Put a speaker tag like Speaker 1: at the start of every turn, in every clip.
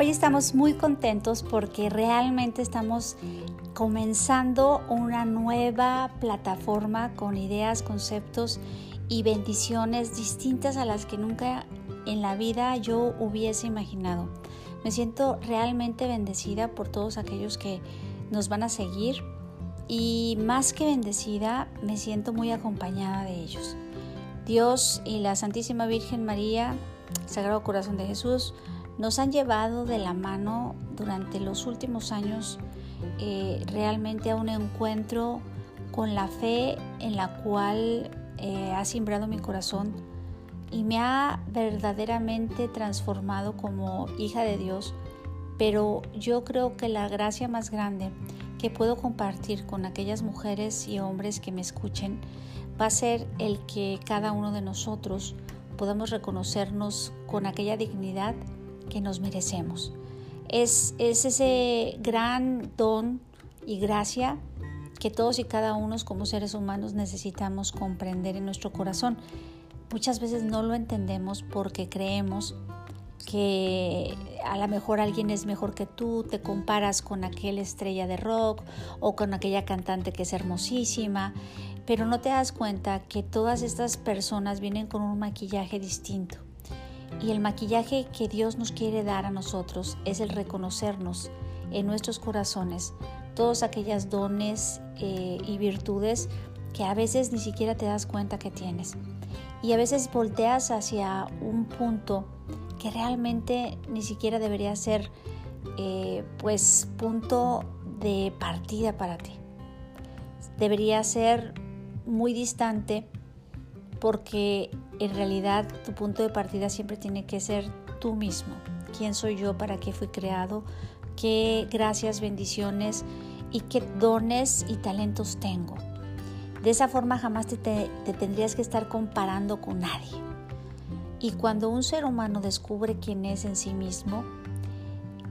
Speaker 1: Hoy estamos muy contentos porque realmente estamos comenzando una nueva plataforma con ideas, conceptos y bendiciones distintas a las que nunca en la vida yo hubiese imaginado. Me siento realmente bendecida por todos aquellos que nos van a seguir y más que bendecida me siento muy acompañada de ellos. Dios y la Santísima Virgen María, Sagrado Corazón de Jesús, nos han llevado de la mano durante los últimos años eh, realmente a un encuentro con la fe en la cual eh, ha simbrado mi corazón y me ha verdaderamente transformado como hija de Dios, pero yo creo que la gracia más grande que puedo compartir con aquellas mujeres y hombres que me escuchen va a ser el que cada uno de nosotros podamos reconocernos con aquella dignidad que nos merecemos. Es, es ese gran don y gracia que todos y cada uno como seres humanos necesitamos comprender en nuestro corazón. Muchas veces no lo entendemos porque creemos que a lo mejor alguien es mejor que tú, te comparas con aquella estrella de rock o con aquella cantante que es hermosísima, pero no te das cuenta que todas estas personas vienen con un maquillaje distinto. Y el maquillaje que Dios nos quiere dar a nosotros es el reconocernos en nuestros corazones todos aquellos dones eh, y virtudes que a veces ni siquiera te das cuenta que tienes. Y a veces volteas hacia un punto que realmente ni siquiera debería ser eh, pues punto de partida para ti. Debería ser muy distante porque en realidad tu punto de partida siempre tiene que ser tú mismo. ¿Quién soy yo? ¿Para qué fui creado? ¿Qué gracias, bendiciones y qué dones y talentos tengo? De esa forma jamás te, te tendrías que estar comparando con nadie. Y cuando un ser humano descubre quién es en sí mismo,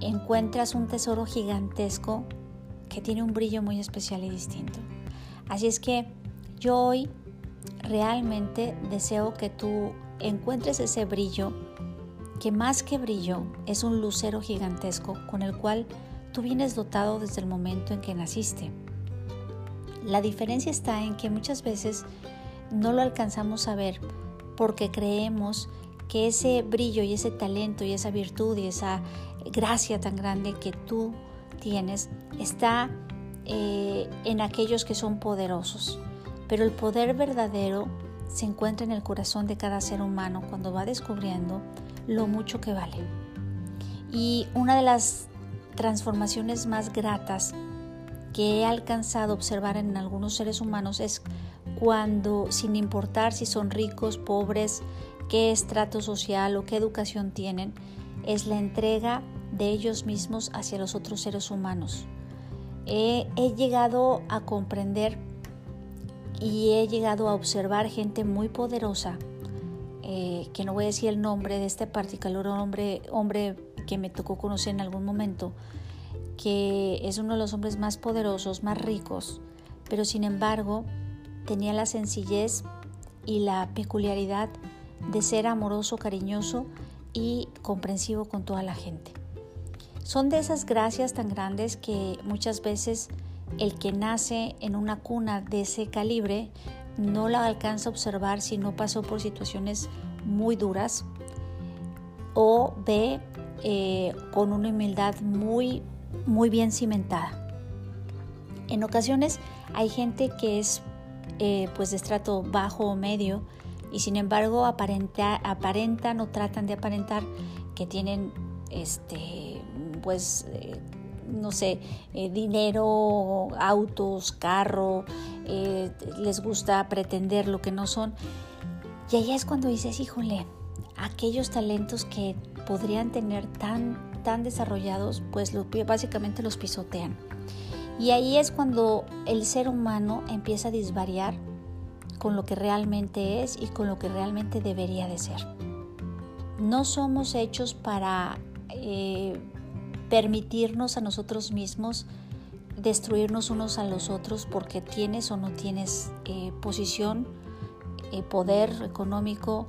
Speaker 1: encuentras un tesoro gigantesco que tiene un brillo muy especial y distinto. Así es que yo hoy realmente deseo que tú encuentres ese brillo, que más que brillo es un lucero gigantesco con el cual tú vienes dotado desde el momento en que naciste. La diferencia está en que muchas veces no lo alcanzamos a ver porque creemos que ese brillo y ese talento y esa virtud y esa gracia tan grande que tú tienes está eh, en aquellos que son poderosos. Pero el poder verdadero se encuentra en el corazón de cada ser humano cuando va descubriendo lo mucho que vale. Y una de las transformaciones más gratas que he alcanzado a observar en algunos seres humanos es cuando, sin importar si son ricos, pobres, qué estrato social o qué educación tienen, es la entrega de ellos mismos hacia los otros seres humanos. he llegado a comprender y he llegado a observar gente muy poderosa, eh, que no voy a decir el nombre de este particular hombre, hombre que me tocó conocer en algún momento, que es uno de los hombres más poderosos, más ricos, pero sin embargo tenía la sencillez y la peculiaridad de ser amoroso, cariñoso y comprensivo con toda la gente. Son de esas gracias tan grandes que muchas veces el que nace en una cuna de ese calibre no la alcanza a observar si no pasó por situaciones muy duras o ve eh, con una humildad muy, muy bien cimentada. En ocasiones hay gente que es eh, pues de estrato bajo o medio y sin embargo aparentan o tratan de aparentar que tienen este pues eh, no sé, eh, dinero, autos, carro, eh, les gusta pretender lo que no son. Y allá es cuando dices, híjole, aquellos talentos que podrían tener tan, tan desarrollados, pues básicamente los pisotean. Y ahí es cuando el ser humano empieza a disvariar con lo que realmente es y con lo que realmente debería de ser. No somos hechos para eh, permitirnos a nosotros mismos destruirnos unos a los otros porque tienes o no tienes eh, posición, eh, poder económico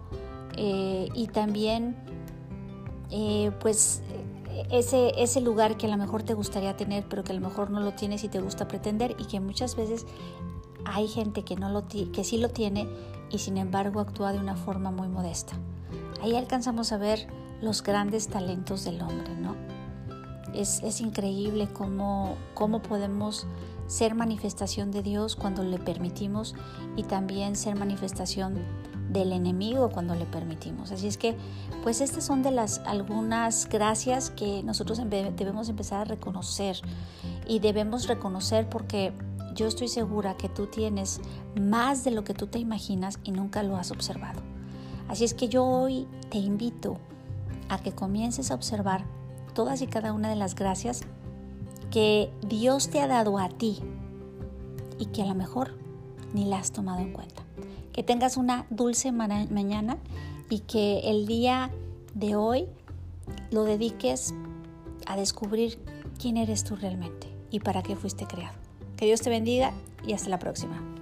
Speaker 1: eh, y también pues ese, ese lugar que a lo mejor te gustaría tener, pero que a lo mejor no lo tienes y te gusta pretender y que muchas veces hay gente que, no lo que sí lo tiene y sin embargo actúa de una forma muy modesta. Ahí alcanzamos a ver los grandes talentos del hombre, ¿no? Es, es increíble cómo, cómo podemos ser manifestación de Dios cuando le permitimos y también ser manifestación del enemigo cuando le permitimos. Así es que, pues estas son de las algunas gracias que nosotros debemos empezar a reconocer y debemos reconocer porque yo estoy segura que tú tienes más de lo que tú te imaginas y nunca lo has observado. Así es que yo hoy te invito a que comiences a observar todas y cada una de las gracias que Dios te ha dado a ti y que a lo mejor ni la has tomado en cuenta. Que tengas una dulce mañana y que el día de hoy lo dediques a descubrir quién eres tú realmente y para qué fuiste creado. Que Dios te bendiga y hasta la próxima.